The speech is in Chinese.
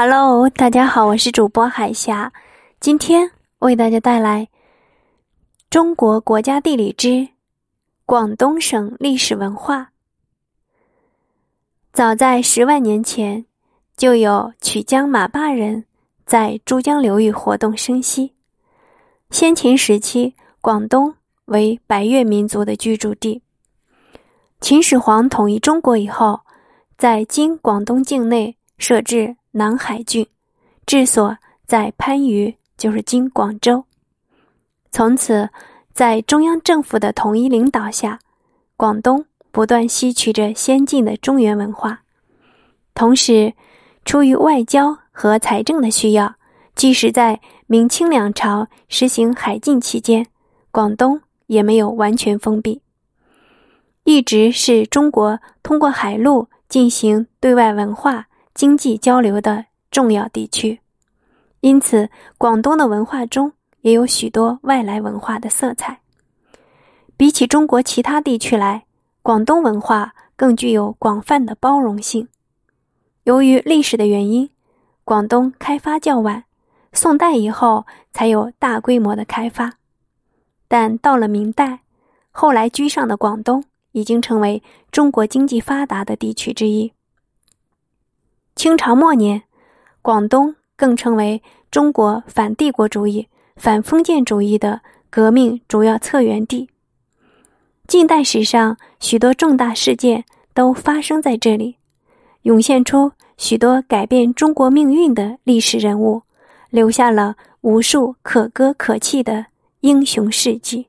Hello，大家好，我是主播海霞，今天为大家带来《中国国家地理之广东省历史文化》。早在十万年前，就有曲江马坝人在珠江流域活动生息。先秦时期，广东为百越民族的居住地。秦始皇统一中国以后，在今广东境内设置南海郡，治所在番禺，就是今广州。从此，在中央政府的统一领导下，广东不断吸取着先进的中原文化。同时，出于外交和财政的需要，即使在明清两朝实行海禁期间，广东也没有完全封闭，一直是中国通过海路进行对外文化、经济交流的重要地区。因此，广东的文化中也有许多外来文化的色彩。比起中国其他地区来，广东文化更具有广泛的包容性。由于历史的原因，广东开发较晚。宋代以后才有大规模的开发，但到了明代，后来居上的广东已经成为中国经济发达的地区之一。清朝末年，广东更成为中国反帝国主义、反封建主义的革命主要策源地。近代史上许多重大事件都发生在这里，涌现出许多改变中国命运的历史人物。留下了无数可歌可泣的英雄事迹。